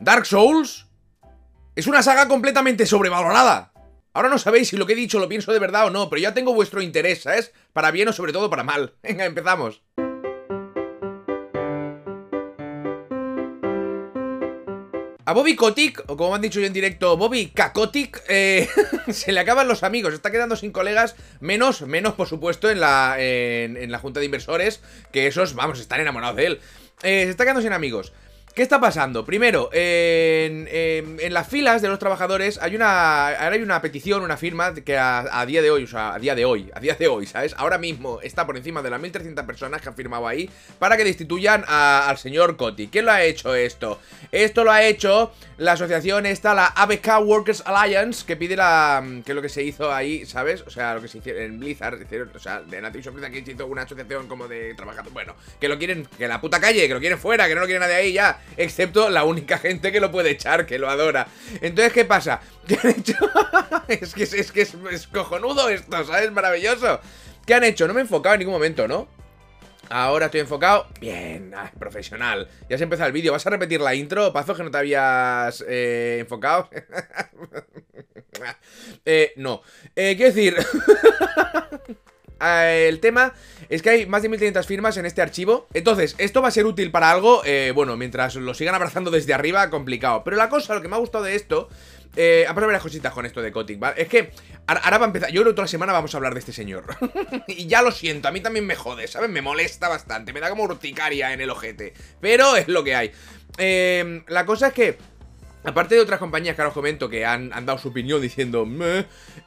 Dark Souls es una saga completamente sobrevalorada. Ahora no sabéis si lo que he dicho lo pienso de verdad o no, pero ya tengo vuestro interés, ¿sabes? Para bien o sobre todo para mal. Venga, empezamos. A Bobby Kotick, o como han dicho yo en directo, Bobby Kakotic, eh, se le acaban los amigos, está quedando sin colegas, menos, menos por supuesto en la, en, la junta de inversores, que esos, vamos, están enamorados de él. Eh, se está quedando sin amigos. ¿Qué está pasando? Primero, en, las filas de los trabajadores hay una, ahora hay una petición, una firma que a, día de hoy, o sea, a día de hoy, a día de hoy, ¿sabes? Ahora mismo está por encima de las 1300 personas que han firmado ahí para que destituyan al señor Coti. ¿Quién lo ha hecho esto? Esto lo ha hecho la asociación esta, la ABK Workers Alliance, que pide la... que es lo que se hizo ahí, ¿sabes? O sea, lo que se hizo en Blizzard, o sea, de Nation Blizzard que hizo una asociación como de trabajadores, bueno, que lo quieren, que la puta calle, que lo quieren fuera, que no lo quiere nadie ahí ya excepto la única gente que lo puede echar, que lo adora. Entonces, ¿qué pasa? ¿Qué han hecho? es que, es, cojonudo esto, ¿sabes? Maravilloso. ¿Qué han hecho? No me he enfocado en ningún momento, ¿no? Ahora estoy enfocado. Bien, ah, profesional. Ya se empezado el vídeo. ¿Vas a repetir la intro? Pazo que no te habías eh, enfocado. eh, no. Eh, quiero decir. Eh, el tema es que hay más de 1500 firmas en este archivo. Entonces, esto va a ser útil para algo eh, Bueno, mientras lo sigan abrazando desde arriba, complicado. Pero la cosa, lo que me ha gustado de esto eh, a varias cositas con esto de Kotick, ¿vale? Es que ahora va a empezar, yo creo la semana vamos a hablar de este señor. Y ya lo siento, a mí también me jode, ¿sabes? Me molesta bastante, me da como urticaria en el ojete. Pero es lo que hay. Eh, La cosa es que Aparte de otras compañías que ahora os comento que han, dado su opinión diciendo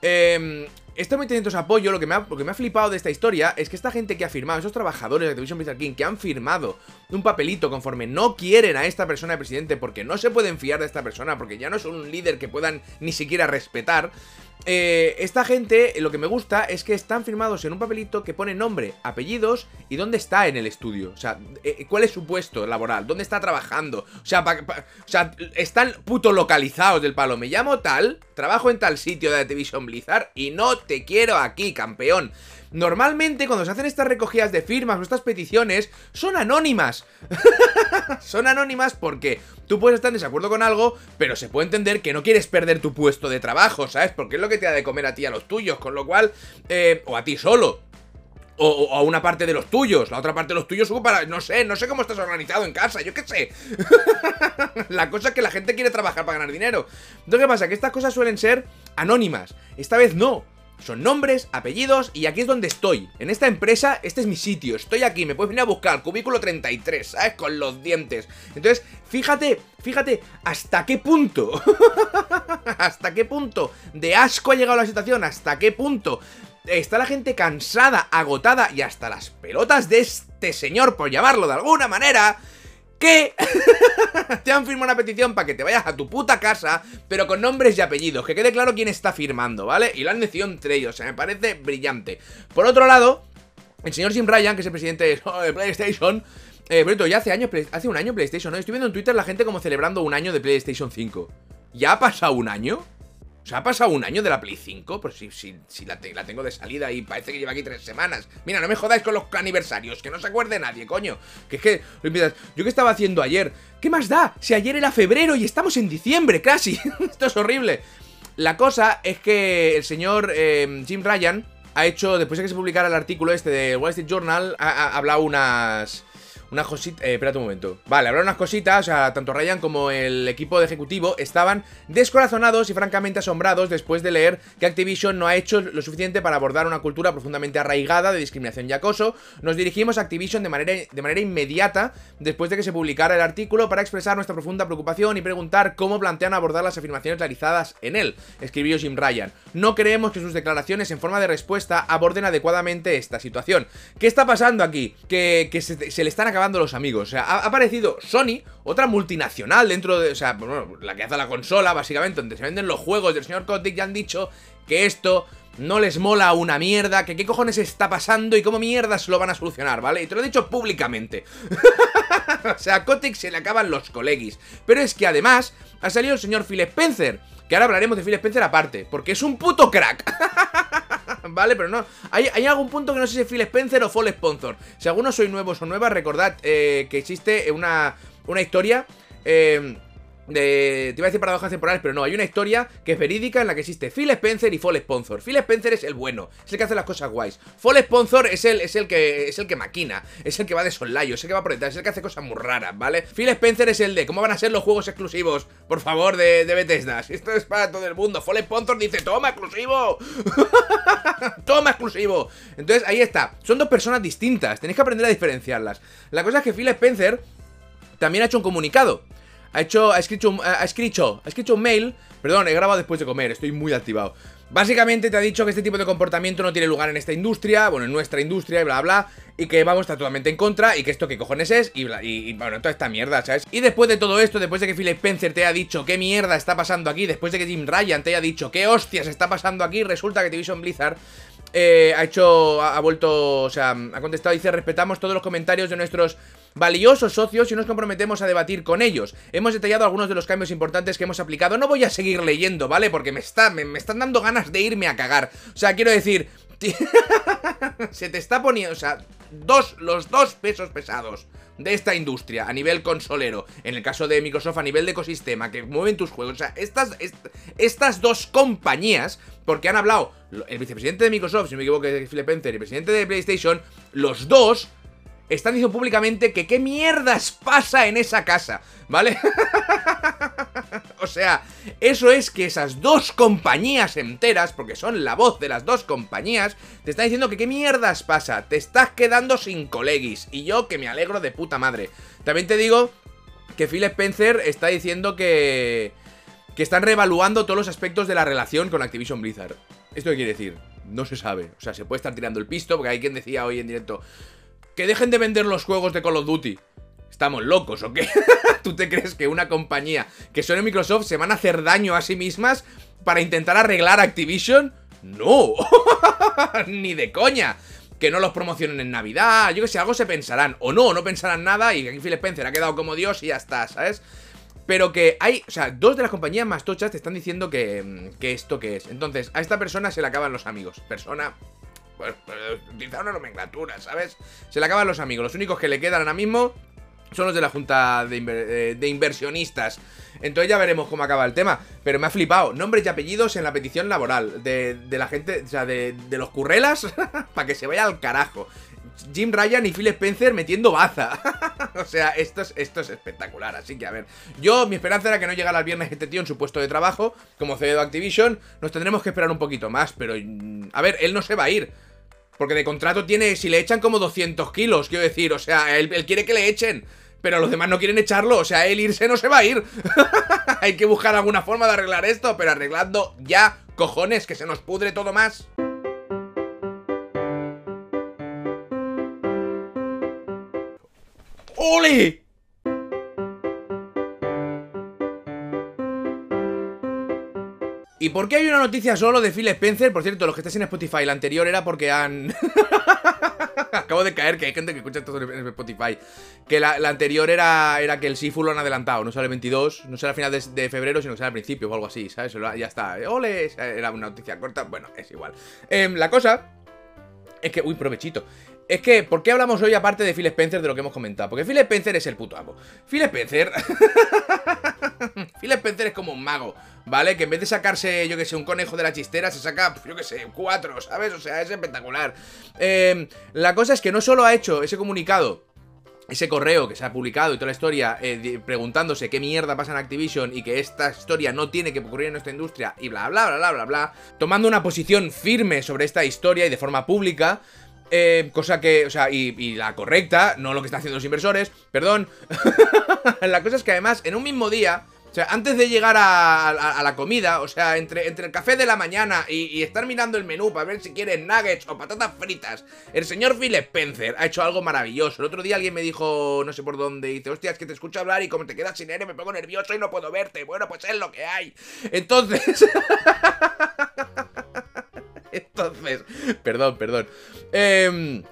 eh, este movimiento apoyo, lo que, me ha, lo me ha flipado de esta historia es que esta gente que ha firmado, esos trabajadores de Activision Blizzard King que han firmado un papelito conforme no quieren a esta persona de presidente porque no se pueden fiar de esta persona, porque ya no son un líder que puedan ni siquiera respetar, eh, esta gente, lo que me gusta es que están firmados en un papelito que pone nombre, apellidos y dónde está en el estudio. O sea, eh, cuál es su puesto laboral, dónde está trabajando. O sea, o sea, están puto localizados del palo. Me llamo tal, trabajo en tal sitio de Activision Blizzard y no te quiero aquí, campeón. Normalmente cuando se hacen estas recogidas de firmas o estas peticiones son anónimas. son anónimas porque tú puedes estar en desacuerdo con algo, pero se puede entender que no quieres perder tu puesto de trabajo, ¿sabes? Porque es lo que te da de comer a ti y a los tuyos, con lo cual, eh, o a ti solo. O, a una parte de los tuyos, la otra parte de los tuyos para, no sé, no sé cómo estás organizado en casa, yo qué sé. la cosa es que la gente quiere trabajar para ganar dinero. Entonces, ¿qué pasa? Que estas cosas suelen ser anónimas. Esta vez no. Son nombres, apellidos y aquí es donde estoy. En esta empresa, este es mi sitio. Estoy aquí, me puedes venir a buscar. Cubículo 33, ¿sabes? Con los dientes. Entonces, fíjate, fíjate hasta qué punto. hasta qué punto de asco ha llegado la situación. Hasta qué punto está la gente cansada, agotada y hasta las pelotas de este señor, por llamarlo de alguna manera que te han firmado una petición para que te vayas a tu puta casa, pero con nombres y apellidos, que quede claro quién está firmando, ¿vale? Y lo han decidido entre ellos, o sea, me parece brillante. Por otro lado, el señor Jim Ryan, que es el presidente de PlayStation, eh, pero ya hace años, hace un año PlayStation, ¿no? Estoy viendo en Twitter la gente como celebrando un año de PlayStation 5. ¿Ya ha pasado un año? O sea, ha pasado un año de la Play 5, pues si, si, la, tengo de salida y parece que lleva aquí tres semanas. Mira, no me jodáis con los aniversarios, que no se acuerde nadie, coño. Que es que, yo qué estaba haciendo ayer. ¿Qué más da? Si ayer era febrero y estamos en diciembre, casi. Esto es horrible. La cosa es que el señor eh, Jim Ryan ha hecho, después de que se publicara el artículo este de Wall Street Journal, ha hablado unas una cosita... Eh, espérate un momento. Vale, habrá unas cositas, o sea, tanto Ryan como el equipo de ejecutivo estaban descorazonados y francamente asombrados después de leer que Activision no ha hecho lo suficiente para abordar una cultura profundamente arraigada de discriminación y acoso. Nos dirigimos a Activision de manera, de manera inmediata después de que se publicara el artículo para expresar nuestra profunda preocupación y preguntar cómo plantean abordar las afirmaciones realizadas en él, escribió Jim Ryan. No creemos que sus declaraciones en forma de respuesta aborden adecuadamente esta situación. ¿Qué está pasando aquí? Que, se, se le están acabando los amigos. O sea, ha, aparecido Sony, otra multinacional dentro de. La que hace la consola, básicamente, donde se venden los juegos del señor Kotick, ya han dicho que esto no les mola una mierda, que qué cojones está pasando y cómo mierdas lo van a solucionar, ¿vale? Y te lo he dicho públicamente. o sea, a Kotick se le acaban los colegis. Pero es que además ha salido el señor Phil Spencer, que ahora hablaremos de Phil Spencer aparte, porque es un puto crack. ¿vale? Pero no, hay, algún punto que no sé si es Phil Spencer o Fall Sponsor. Si algunos sois nuevos o nuevas, recordad eh, que existe una, una historia... Eh, de, te iba a decir paradojas temporales, pero no, hay una historia que es verídica en la que existe Phil Spencer y Fall Sponsor. Phil Spencer es el bueno, es el que hace las cosas guays. Fall Sponsor es el, es el que es el que maquina, es el que va de sollayo, es el que va por detrás, es el que hace cosas muy raras, ¿vale? Phil Spencer es el de cómo van a ser los juegos exclusivos, por favor, de, Bethesda. Esto es para todo el mundo. Fall Sponsor dice, toma exclusivo. toma exclusivo. Entonces, ahí está. Son dos personas distintas, tenéis que aprender a diferenciarlas. La cosa es que Phil Spencer también ha hecho un comunicado ha hecho, ha escrito, ha escrito, ha escrito un mail, perdón, he grabado después de comer, estoy muy activado. Básicamente te ha dicho que este tipo de comportamiento no tiene lugar en esta industria, bueno, en nuestra industria y bla bla, y que vamos totalmente en contra, y que esto qué cojones es, y, bla, y, bueno, toda esta mierda, ¿sabes? Y después de todo esto, después de que Phil Spencer te haya dicho qué mierda está pasando aquí, después de que Jim Ryan te haya dicho qué hostias está pasando aquí, resulta que Division Blizzard eh, ha hecho, ha, ha vuelto, o sea, ha contestado, dice, respetamos todos los comentarios de nuestros valiosos socios y nos comprometemos a debatir con ellos. Hemos detallado algunos de los cambios importantes que hemos aplicado. No voy a seguir leyendo, ¿vale? Porque me, está, me, me están dando ganas de irme a cagar. O sea, quiero decir... se te está poniendo... O sea, dos, los dos pesos pesados de esta industria a nivel consolero, en el caso de Microsoft a nivel de ecosistema, que mueven tus juegos, o sea, estas, estas dos compañías, porque han hablado el vicepresidente de Microsoft, si no me equivoco, es Philip Spencer, y el presidente de PlayStation, los dos están diciendo públicamente que qué mierdas pasa en esa casa, ¿vale? o sea, eso es que esas dos compañías enteras, porque son la voz de las dos compañías, te están diciendo que qué mierdas pasa, te estás quedando sin colegis, y yo que me alegro de puta madre. También te digo que Phil Spencer está diciendo que... Que están reevaluando todos los aspectos de la relación con Activision Blizzard. ¿Esto qué quiere decir? No se sabe. O sea, se puede estar tirando el pisto, porque hay quien decía hoy en directo, que dejen de vender los juegos de Call of Duty. ¿Estamos locos o qué? ¿Tú te crees que una compañía que son Microsoft se van a hacer daño a sí mismas para intentar arreglar Activision? No, ni de coña. Que no los promocionen en Navidad, yo que sé, algo se pensarán. O no, no pensarán nada y aquí Phil Spencer ha quedado como Dios y ya está, ¿sabes? Pero que hay, o sea, dos de las compañías más tochas te están diciendo que, que esto que es. Entonces, a esta persona se le acaban los amigos. Persona utilizar una nomenclatura, ¿sabes? Se le acaban los amigos. Los únicos que le quedan ahora mismo son los de la junta de, eh, inversionistas. Entonces ya veremos cómo acaba el tema. Pero me ha flipado. Nombres y apellidos en la petición laboral de, la gente, o sea, de, de los currelas, para que se vaya al carajo. Jim Ryan y Phil Spencer metiendo baza. o sea, esto es, esto es espectacular. Así que, a ver, yo, mi esperanza era que no llegara el viernes este tío en su puesto de trabajo, como CEO de Activision. Nos tendremos que esperar un poquito más, pero, mm, a ver, él no se va a ir. Porque de contrato tiene, si le echan como 200 kilos, quiero decir, o sea, él, quiere que le echen. Pero los demás no quieren echarlo, o sea, él irse no se va a ir. Hay que buscar alguna forma de arreglar esto, pero arreglando ya, cojones, que se nos pudre todo más. ¡Ole! ¿Y por qué hay una noticia solo de Phil Spencer? Por cierto, los que estáis en Spotify, la anterior era porque han... Acabo de caer, que hay gente que escucha esto en Spotify. Que la, anterior era, era que el Sifu lo han adelantado. No sale el 22, no sale a final de, febrero, sino que sale al principio o algo así, ¿sabes? Ya está. ¡Ole! Era una noticia corta. Bueno, es igual. Em, la cosa es que... Uy, provechito. Es que, ¿por qué hablamos hoy aparte de Phil Spencer de lo que hemos comentado? Porque Phil Spencer es el puto amo. Phil Spencer... Phil Spencer es como un mago, ¿vale? Que en vez de sacarse, yo que sé, un conejo de la chistera, se saca, yo que sé, cuatro, ¿sabes? O sea, es espectacular. Em, la cosa es que no solo ha hecho ese comunicado ese correo que se ha publicado y toda la historia eh, preguntándose qué mierda pasa en Activision y que esta historia no tiene que ocurrir en nuestra industria y bla bla bla bla bla bla, tomando una posición firme sobre esta historia y de forma pública, eh, cosa que, o sea, y, la correcta, no lo que están haciendo los inversores, perdón. la cosa es que además, en un mismo día, o sea, antes de llegar a, la comida, o sea, entre, entre el café de la mañana y, estar mirando el menú para ver si quieren nuggets o patatas fritas, el señor Phil Spencer ha hecho algo maravilloso. El otro día alguien me dijo, no sé por dónde, dice, hostia, es que te escucho hablar y como te quedas sin aire me pongo nervioso y no puedo verte. Bueno, pues es lo que hay. Entonces... Entonces, perdón, perdón. Eh,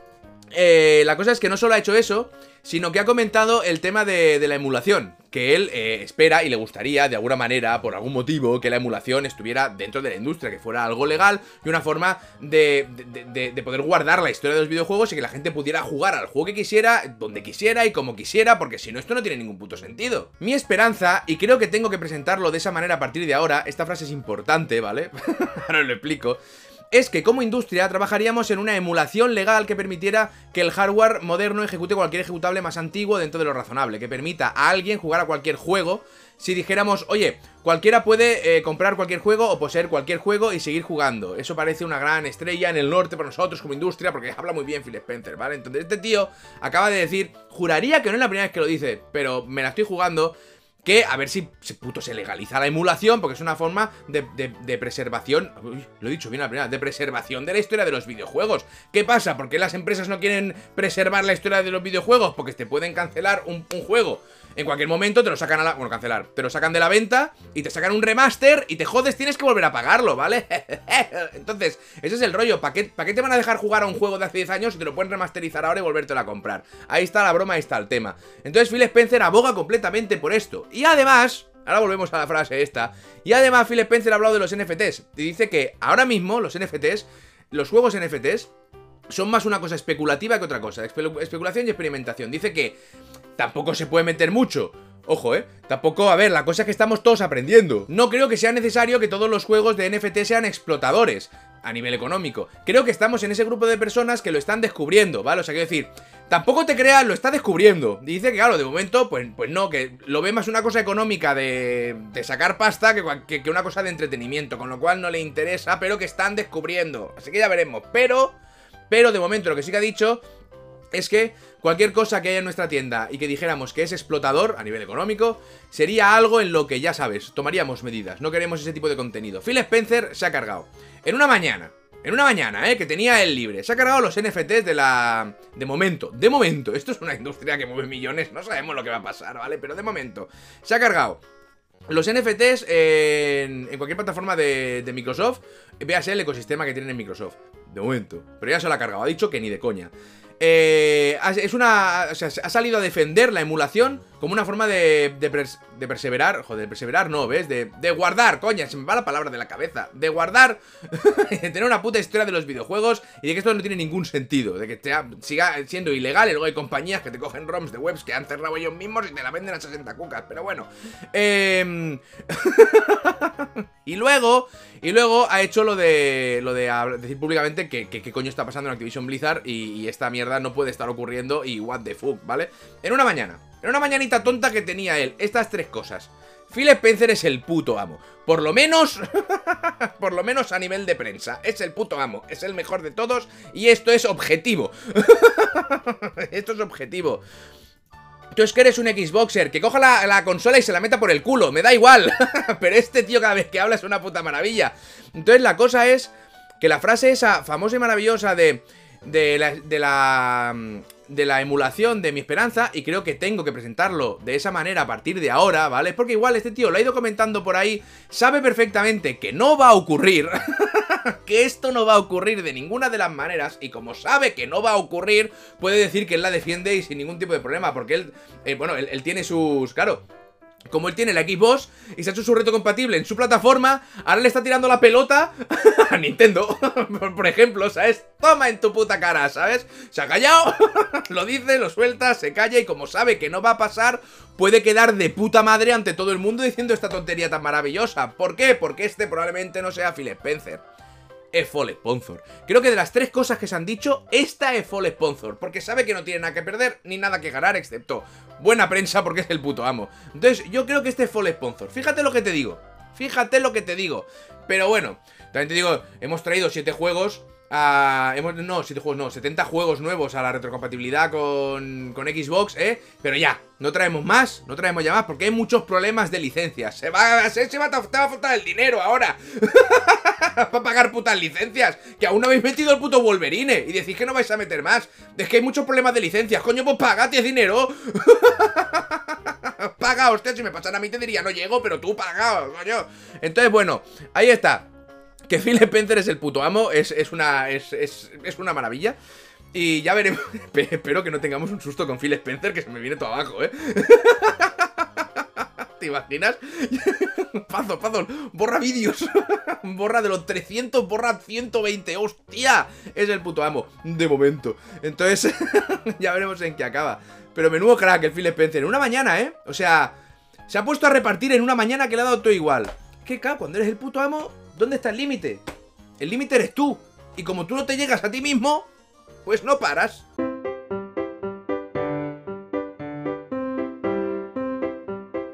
eh, la cosa es que no solo ha hecho eso, sino que ha comentado el tema de, la emulación, que él eh, espera y le gustaría, de alguna manera, por algún motivo, que la emulación estuviera dentro de la industria, que fuera algo legal y una forma de, de, poder guardar la historia de los videojuegos y que la gente pudiera jugar al juego que quisiera, donde quisiera y como quisiera, porque si no, esto no tiene ningún puto sentido. Mi esperanza, y creo que tengo que presentarlo de esa manera a partir de ahora, esta frase es importante, ¿vale? ahora lo explico es que como industria trabajaríamos en una emulación legal que permitiera que el hardware moderno ejecute cualquier ejecutable más antiguo dentro de lo razonable, que permita a alguien jugar a cualquier juego si dijéramos, oye, cualquiera puede eh, comprar cualquier juego o poseer cualquier juego y seguir jugando. Eso parece una gran estrella en el norte para nosotros como industria porque habla muy bien Phil Spencer, ¿vale? Entonces este tío acaba de decir, juraría que no es la primera vez que lo dice, pero me la estoy jugando que a ver si se, puto se legaliza la emulación, porque es una forma de, preservación, lo he dicho bien la primera, de preservación de la historia de los videojuegos. ¿Qué pasa? ¿Por qué las empresas no quieren preservar la historia de los videojuegos? Porque te pueden cancelar un, un juego en cualquier momento te lo sacan a la... Bueno, cancelar. Te lo sacan de la venta y te sacan un remaster y te jodes, tienes que volver a pagarlo, ¿vale? Entonces, ese es el rollo. ¿Para qué, ¿Para qué te van a dejar jugar a un juego de hace 10 años y te lo pueden remasterizar ahora y volvértelo a comprar? Ahí está la broma, ahí está el tema. Entonces Phil Spencer aboga completamente por esto. Y además... Ahora volvemos a la frase esta. Y además Phil Spencer ha hablado de los NFTs. Y dice que ahora mismo los NFTs, los juegos NFTs, son más una cosa especulativa que otra cosa. especulación y experimentación. Dice que tampoco se puede meter mucho. Ojo, ¿eh? Tampoco, a ver, la cosa es que estamos todos aprendiendo. No creo que sea necesario que todos los juegos de NFT sean explotadores a nivel económico. Creo que estamos en ese grupo de personas que lo están descubriendo, ¿vale? O sea, quiero decir, tampoco te creas, lo está descubriendo. dice que, claro, de momento, pues, pues no, que lo ve más una cosa económica de, de sacar pasta que, que una cosa de entretenimiento, con lo cual no le interesa, pero que están descubriendo. Así que ya veremos. Pero, pero de momento lo que sí que ha dicho es que cualquier cosa que haya en nuestra tienda y que dijéramos que es explotador a nivel económico, sería algo en lo que ya sabes, tomaríamos medidas. No queremos ese tipo de contenido. Phil Spencer se ha cargado. En una mañana. En una mañana, ¿eh? Que tenía él libre. Se ha cargado los NFTs de la... De momento. De momento. Esto es una industria que mueve millones. No sabemos lo que va a pasar, ¿vale? Pero de momento. Se ha cargado los NFTs en, cualquier plataforma de, de Microsoft. Véase el ecosistema que tienen en Microsoft. De momento. Pero ya se lo ha cargado. Ha dicho que ni de coña. Eh, es una. O sea, ha salido a defender la emulación como una forma de, de, perseverar. Joder, de perseverar no, ¿ves? De, de, guardar, coña, se me va la palabra de la cabeza. De guardar, de tener una puta historia de los videojuegos y de que esto no tiene ningún sentido. De que siga siendo ilegal y luego hay compañías que te cogen ROMs de webs que han cerrado ellos mismos y te la venden a 60 cucas. Pero bueno. Eh, y luego. Y luego ha hecho lo de. Lo de decir públicamente que, qué coño está pasando en Activision Blizzard y, esta mierda no puede estar ocurriendo y what the fuck, ¿vale? En una mañana. En una mañanita tonta que tenía él. Estas tres cosas. Phil Spencer es el puto amo. Por lo menos, por lo menos a nivel de prensa. Es el puto amo. Es el mejor de todos. Y esto es objetivo. esto es objetivo. Tú es que eres un Xboxer, que coja la, consola y se la meta por el culo, me da igual. Pero este tío cada vez que habla es una puta maravilla. Entonces la cosa es que la frase esa famosa y maravillosa de... De la de la emulación de mi esperanza y creo que tengo que presentarlo de esa manera a partir de ahora, ¿vale? Porque igual este tío lo ha ido comentando por ahí, sabe perfectamente que no va a ocurrir, que esto no va a ocurrir de ninguna de las maneras y como sabe que no va a ocurrir, puede decir que él la defiende y sin ningún tipo de problema, porque él, eh, bueno, él, él tiene sus, claro, como él tiene la Xbox y se ha hecho su reto compatible en su plataforma, ahora le está tirando la pelota a Nintendo, por ejemplo, ¿sabes? Toma en tu puta cara, ¿sabes? Se ha callado, lo dice, lo suelta, se calla y como sabe que no va a pasar, puede quedar de puta madre ante todo el mundo diciendo esta tontería tan maravillosa. ¿Por qué? Porque este probablemente no sea Phil Spencer es Fall Sponsor. Creo que de las tres cosas que se han dicho, esta es Fall Sponsor, porque sabe que no tiene nada que perder ni nada que ganar, excepto buena prensa porque es el puto amo. Entonces, yo creo que este es Fall Sponsor. Fíjate lo que te digo. Fíjate lo que te digo. Pero bueno, también te digo, hemos traído siete juegos hemos, no, 7 juegos, no, 70 juegos nuevos a la retrocompatibilidad con, con Xbox, ¿eh? Pero ya, no traemos más, no traemos ya más, porque hay muchos problemas de licencias. Se va, se, va, te va a faltar el dinero ahora. Para pagar putas licencias. Que aún no habéis metido el puto Wolverine. Y decís que no vais a meter más. Es que hay muchos problemas de licencias. Coño, pues pagate dinero. paga, hostia, si me pasan a mí te diría, no llego, pero tú paga, coño. Entonces, bueno, ahí está que Phil Spencer es el puto amo, es, una, es, una maravilla. Y ya veremos. Espero que no tengamos un susto con Phil Spencer, que se me viene todo abajo, ¿eh? ¿Te imaginas? Pazo, pazo, borra vídeos. borra de los 300, borra 120. ¡Hostia! Es el puto amo, de momento. Entonces, ya veremos en qué acaba. Pero menudo crack el Phil Spencer. En una mañana, ¿eh? O sea, se ha puesto a repartir en una mañana que le ha dado todo igual. ¿Qué cabrón? Cuando eres el puto amo, ¿dónde está el límite? El límite eres tú. Y como tú no te llegas a ti mismo, pues no paras.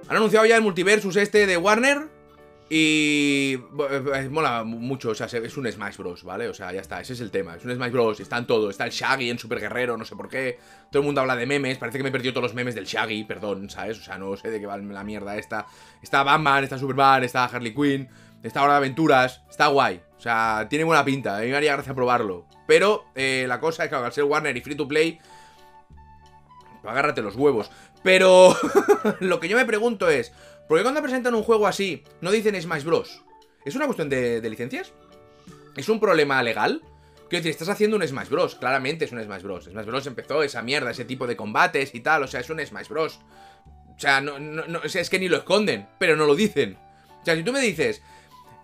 Han anunciado ya el multiversus este de Warner. Y eh, mola mucho, o sea, es un Smash Bros, ¿vale? O sea, ya está, ese es el tema, es un Smash Bros, está en todo, está el Shaggy en Super Guerrero, no sé por qué, todo el mundo habla de memes, parece que me perdió todos los memes del Shaggy, perdón, ¿sabes? O sea, no sé de qué va la mierda esta. Está Batman, está Superman, está Harley Quinn, está Hora de Aventuras, está guay, o sea, tiene buena pinta, a mí me haría gracia probarlo. Pero eh, la cosa es que al ser Warner y Free to Play, agárrate los huevos. Pero lo que yo me pregunto es, ¿por qué cuando presentan un juego así no dicen Smash Bros? ¿Es una cuestión de, licencias? ¿Es un problema legal? Quiero decir, estás haciendo un Smash Bros. Claramente es un Smash Bros. Smash Bros. empezó esa mierda, ese tipo de combates y tal. O sea, es un Smash Bros. O sea, no, no, es que ni lo esconden, pero no lo dicen. O sea, si tú me dices,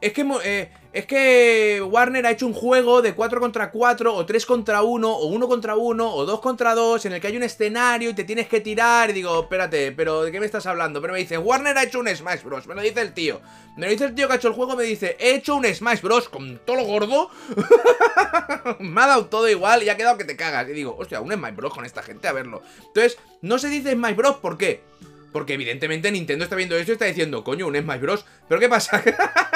es que, eh, es que Warner ha hecho un juego de 4 contra 4, o 3 contra 1, o 1 contra 1, o 2 contra 2, en el que hay un escenario y te tienes que tirar. Y digo, espérate, pero ¿de qué me estás hablando? Pero me dice, Warner ha hecho un Smash Bros. Me lo dice el tío. Me lo dice el tío que ha hecho el juego, me dice, he hecho un Smash Bros. con todo lo gordo. me ha dado todo igual y ha quedado que te cagas. Y digo, hostia, un Smash Bros. con esta gente, a verlo. Entonces, no se dice Smash Bros. ¿por qué? Porque evidentemente Nintendo está viendo esto y está diciendo, coño, un Smash Bros. ¿Pero qué pasa?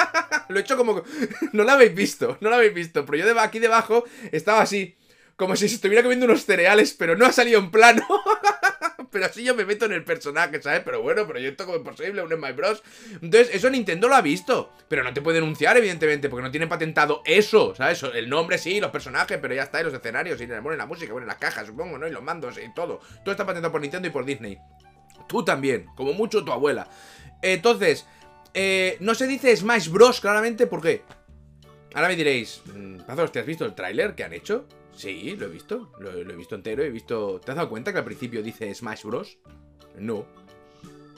lo he hecho como... no lo habéis visto, no lo habéis visto. Pero yo de aquí debajo estaba así. Como si se estuviera comiendo unos cereales, pero no ha salido en plano. pero así yo me meto en el personaje, ¿sabes? Pero bueno, proyecto como imposible, un My Bros. Entonces, eso Nintendo lo ha visto. Pero no te puede denunciar, evidentemente, porque no tienen patentado eso, ¿sabes? El nombre sí, los personajes, pero ya está, y los escenarios, y bueno, la música, bueno, las cajas, supongo, ¿no? Y los mandos y todo. Todo está patentado por Nintendo y por Disney. Tú también, como mucho tu abuela. Entonces, eh, no se dice Smash Bros. claramente, ¿por qué? Ahora me diréis, mm, Pazos, ¿te has visto el tráiler que han hecho? Sí, lo he visto, lo, he visto entero, he visto... ¿Te has dado cuenta que al principio dice Smash Bros? No.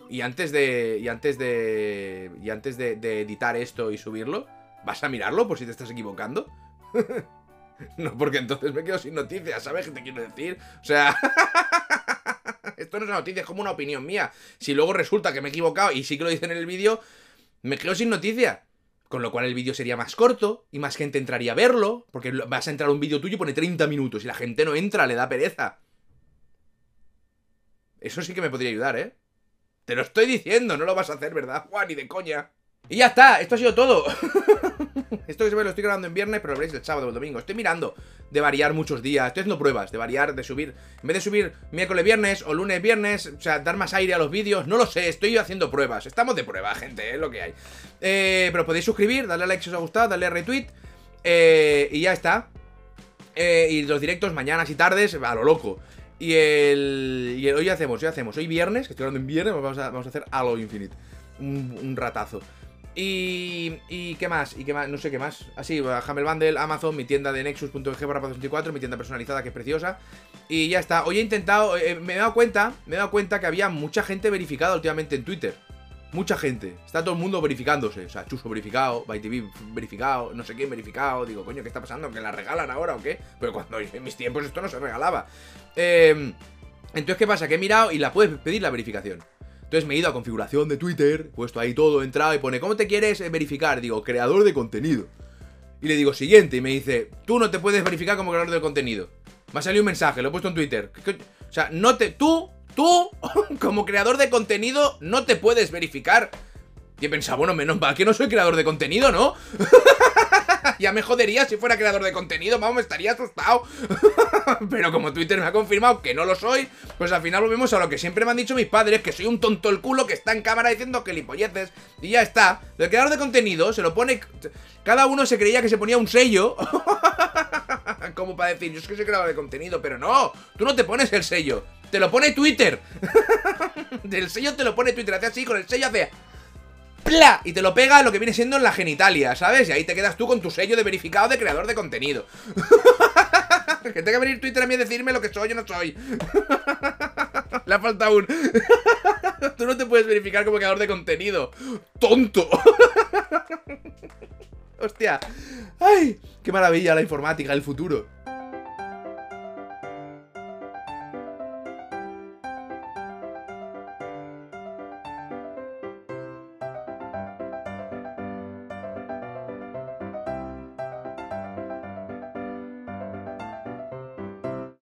Y antes de... Y antes de... Y antes de, de editar esto y subirlo, ¿vas a mirarlo por si te estás equivocando? no, porque entonces me quedo sin noticias, ¿sabes qué te quiero decir? O sea... Esto no es una noticia, es como una opinión mía. Si luego resulta que me he equivocado y sí que lo dicen en el vídeo, me quedo sin noticia. Con lo cual el vídeo sería más corto y más gente entraría a verlo. Porque vas a entrar a un vídeo tuyo y pone 30 minutos y la gente no entra, le da pereza. Eso sí que me podría ayudar, ¿eh? Te lo estoy diciendo, no lo vas a hacer, ¿verdad, Juan? Ni de coña. Y ya está, esto ha sido todo. esto que se ve lo estoy grabando en viernes, pero lo veréis el sábado o el domingo. Estoy mirando de variar muchos días. Estoy haciendo pruebas de variar, de subir. En vez de subir miércoles, viernes o lunes, viernes, o sea, dar más aire a los vídeos. No lo sé, estoy haciendo pruebas. Estamos de prueba, gente, es lo que hay. Eh, pero podéis suscribir, darle a like si os ha gustado, darle a retweet. Eh, y ya está. Eh, y los directos mañanas y tardes a lo loco. Y el, y hoy hacemos, hoy hacemos. Hoy viernes, que estoy hablando en viernes, vamos a, vamos a hacer Halo Infinite. un ratazo. Y, y qué más, y qué más, no sé qué más. Así, Hammer Bundle, Amazon, mi tienda de Nexus.g barra 24, mi tienda personalizada que es preciosa. Y ya está. Hoy he intentado, eh, me he dado cuenta, me he dado cuenta que había mucha gente verificada últimamente en Twitter. Mucha gente. Está todo el mundo verificándose. O sea, Chuso verificado, ByTV verificado, no sé quién verificado. Digo, coño, ¿qué está pasando? ¿Que la regalan ahora o qué? Pero cuando en mis tiempos esto no se regalaba. Eh, entonces, ¿qué pasa? Que he mirado y la puedes pedir la verificación. Entonces me he ido a configuración de Twitter, puesto ahí todo, entrado y pone, ¿cómo te quieres verificar? Digo, creador de contenido. Y le digo, siguiente, y me dice, tú no te puedes verificar como creador de contenido. Me ha salido un mensaje, lo he puesto en Twitter. O sea, no te, tú, tú, como creador de contenido, no te puedes verificar. Y he pensado, bueno, menos mal que no soy creador de contenido, ¿no? ya me jodería si fuera creador de contenido, vamos, estaría asustado. Pero como Twitter me ha confirmado que no lo soy, pues al final volvemos a lo que siempre me han dicho mis padres, que soy un tonto el culo que está en cámara diciendo que lipolleces. Y ya está. El creador de contenido se lo pone... Cada uno se creía que se ponía un sello. como para decir, yo es que soy creador de contenido, pero no, tú no te pones el sello. Te lo pone Twitter. Del sello te lo pone Twitter. Hace así, con el sello hace... Y te lo pega lo que viene siendo en la genitalia, ¿sabes? Y ahí te quedas tú con tu sello de verificado de creador de contenido. que tenga que venir Twitter a mí a decirme lo que soy o no soy. Le ha faltado un... Tú no te puedes verificar como creador de contenido. ¡Tonto! Hostia. ¡Ay! ¡Qué maravilla la informática, el futuro!